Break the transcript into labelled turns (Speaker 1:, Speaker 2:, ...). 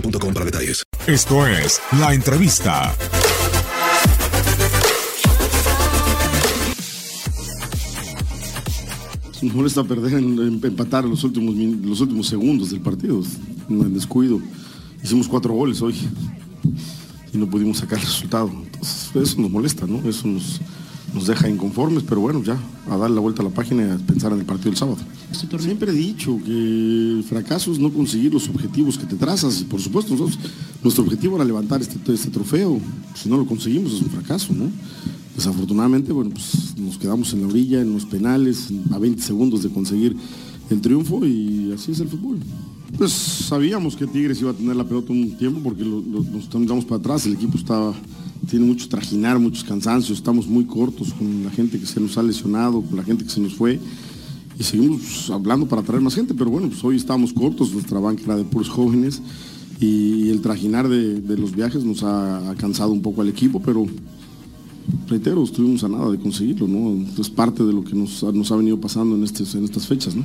Speaker 1: boostmobile.com para detalles.
Speaker 2: Esto es La Entrevista.
Speaker 3: Nos molesta perder, en, en- empatar en los últimos, los últimos segundos del partido, en descuido. Hicimos cuatro goles hoy y no pudimos sacar el resultado. Entonces, eso nos molesta, ¿no? Eso nos, nos deja inconformes, pero bueno, ya, a darle la vuelta a la página y a pensar en el partido del sábado. Siempre he dicho que el fracaso es no conseguir los objetivos que te trazas y por supuesto nosotros, nuestro objetivo era levantar este, este trofeo. Si no lo conseguimos es un fracaso, ¿no? Desafortunadamente, bueno, pues nos quedamos en la orilla, en los penales, a 20 segundos de conseguir el triunfo y así es el fútbol. Pues sabíamos que Tigres iba a tener la pelota un tiempo porque lo- lo- nos damos para atrás, el equipo estaba, tiene mucho trajinar, muchos cansancios, estamos muy cortos con la gente que se nos ha lesionado, con la gente que se nos fue y seguimos hablando para traer más gente, pero bueno, pues hoy estábamos cortos, nuestra banca era de puros jóvenes y el trajinar de, los viajes nos ha, ha cansado un poco al equipo, pero reitero, estuvimos a nada de conseguirlo, ¿no? Es parte de lo que nos, nos ha venido pasando en, estes- en estas fechas, ¿no?